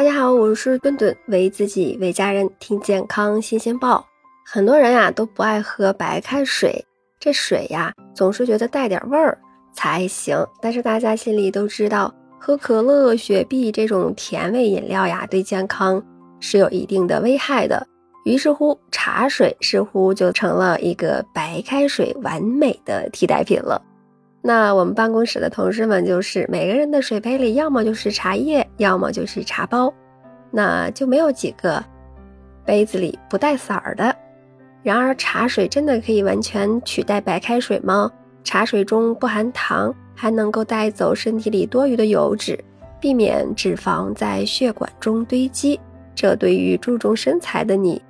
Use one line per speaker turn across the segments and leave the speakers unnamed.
大家好，我是顿顿，为自己为家人听健康新鲜报。很多人呀都不爱喝白开水，这水呀总是觉得带点味儿才行。但是大家心里都知道，喝可乐、雪碧这种甜味饮料呀，对健康是有一定的危害的。于是乎，茶水似乎就成了一个白开水完美的替代品了。那我们办公室的同事们就是每个人的水杯里，要么就是茶叶，要么就是茶包，那就没有几个杯子里不带色儿的。然而，茶水真的可以完全取代白开水吗？茶水中不含糖，还能够带走身体里多余的油脂，避免脂肪在血管中堆积。这对于注重身材的你，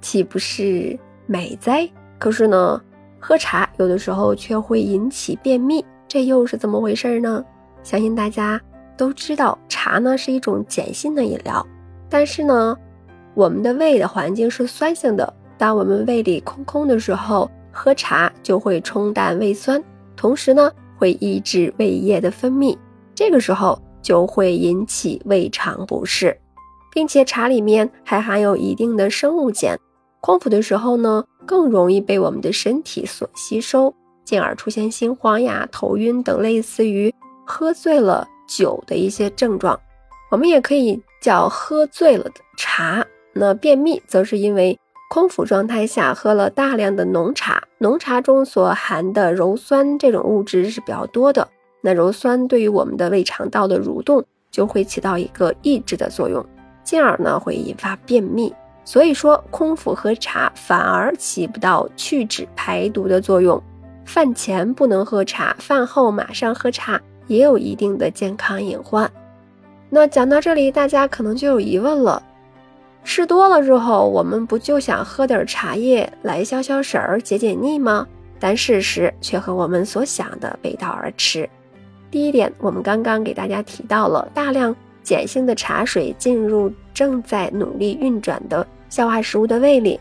岂不是美哉？可是呢？喝茶有的时候却会引起便秘，这又是怎么回事呢？相信大家都知道，茶呢是一种碱性的饮料，但是呢，我们的胃的环境是酸性的。当我们胃里空空的时候，喝茶就会冲淡胃酸，同时呢会抑制胃液的分泌，这个时候就会引起胃肠不适，并且茶里面还含有一定的生物碱。空腹的时候呢，更容易被我们的身体所吸收，进而出现心慌呀、头晕等类似于喝醉了酒的一些症状。我们也可以叫喝醉了的茶。那便秘则是因为空腹状态下喝了大量的浓茶，浓茶中所含的鞣酸这种物质是比较多的。那鞣酸对于我们的胃肠道的蠕动就会起到一个抑制的作用，进而呢会引发便秘。所以说，空腹喝茶反而起不到去脂排毒的作用。饭前不能喝茶，饭后马上喝茶也有一定的健康隐患。那讲到这里，大家可能就有疑问了：吃多了之后，我们不就想喝点茶叶来消消食儿、解解腻吗？但事实却和我们所想的背道而驰。第一点，我们刚刚给大家提到了大量碱性的茶水进入正在努力运转的。消化食物的胃里，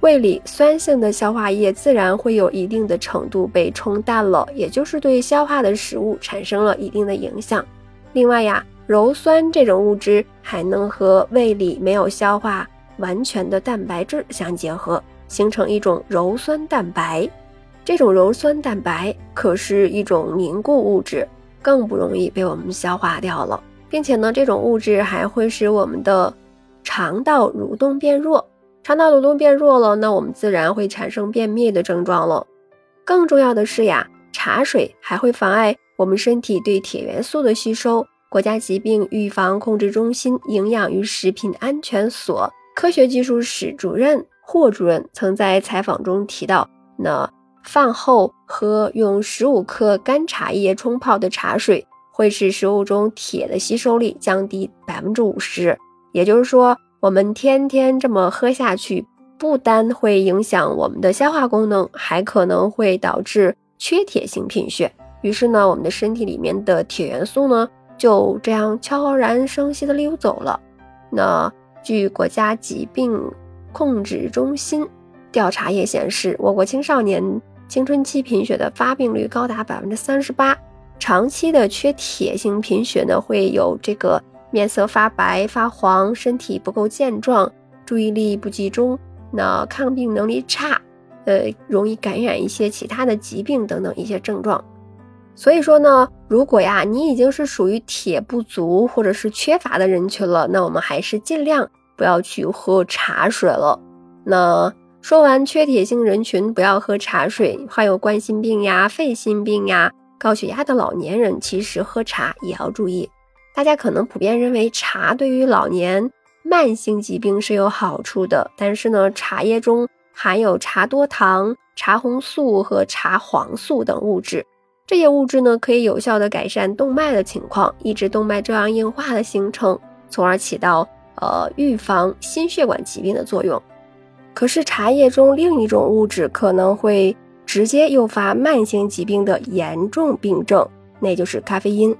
胃里酸性的消化液自然会有一定的程度被冲淡了，也就是对消化的食物产生了一定的影响。另外呀，鞣酸这种物质还能和胃里没有消化完全的蛋白质相结合，形成一种鞣酸蛋白。这种鞣酸蛋白可是一种凝固物质，更不容易被我们消化掉了，并且呢，这种物质还会使我们的。肠道蠕动变弱，肠道蠕动变弱了，那我们自然会产生便秘的症状了。更重要的是呀，茶水还会妨碍我们身体对铁元素的吸收。国家疾病预防控制中心营养与食品安全所科学技术室主任霍主任曾在采访中提到，那饭后喝用十五克干茶叶冲泡的茶水，会使食物中铁的吸收率降低百分之五十。也就是说，我们天天这么喝下去，不单会影响我们的消化功能，还可能会导致缺铁性贫血。于是呢，我们的身体里面的铁元素呢，就这样悄然生息的溜走了。那据国家疾病控制中心调查也显示，我国青少年青春期贫血的发病率高达百分之三十八。长期的缺铁性贫血呢，会有这个。面色发白发黄，身体不够健壮，注意力不集中，那抗病能力差，呃，容易感染一些其他的疾病等等一些症状。所以说呢，如果呀你已经是属于铁不足或者是缺乏的人群了，那我们还是尽量不要去喝茶水了。那说完缺铁性人群不要喝茶水，患有冠心病呀、肺心病呀、高血压的老年人，其实喝茶也要注意。大家可能普遍认为茶对于老年慢性疾病是有好处的，但是呢，茶叶中含有茶多糖、茶红素和茶黄素等物质，这些物质呢可以有效的改善动脉的情况，抑制动脉粥样硬化的形成，从而起到呃预防心血管疾病的作用。可是茶叶中另一种物质可能会直接诱发慢性疾病的严重病症，那就是咖啡因。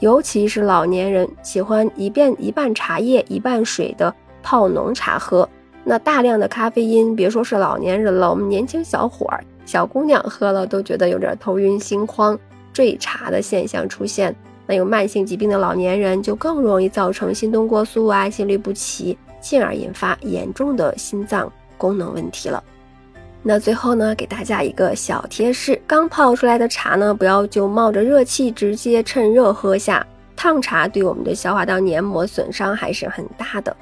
尤其是老年人喜欢一遍一半茶叶一半水的泡浓茶喝，那大量的咖啡因，别说是老年人了，我们年轻小伙儿、小姑娘喝了都觉得有点头晕心慌、坠茶的现象出现，那有慢性疾病的老年人就更容易造成心动过速啊、心律不齐，进而引发严重的心脏功能问题了。那最后呢，给大家一个小贴士：刚泡出来的茶呢，不要就冒着热气直接趁热喝下，烫茶对我们的消化道黏膜损伤还是很大的。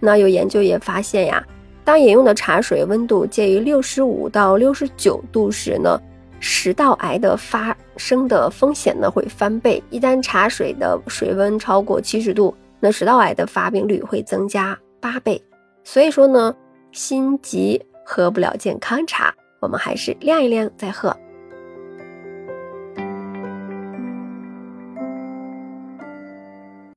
那有研究也发现呀，当饮用的茶水温度介于六十五到六十九度时呢。食道癌的发生的风险呢会翻倍，一旦茶水的水温超过七十度，那食道癌的发病率会增加八倍。所以说呢，心急喝不了健康茶，我们还是晾一晾再喝。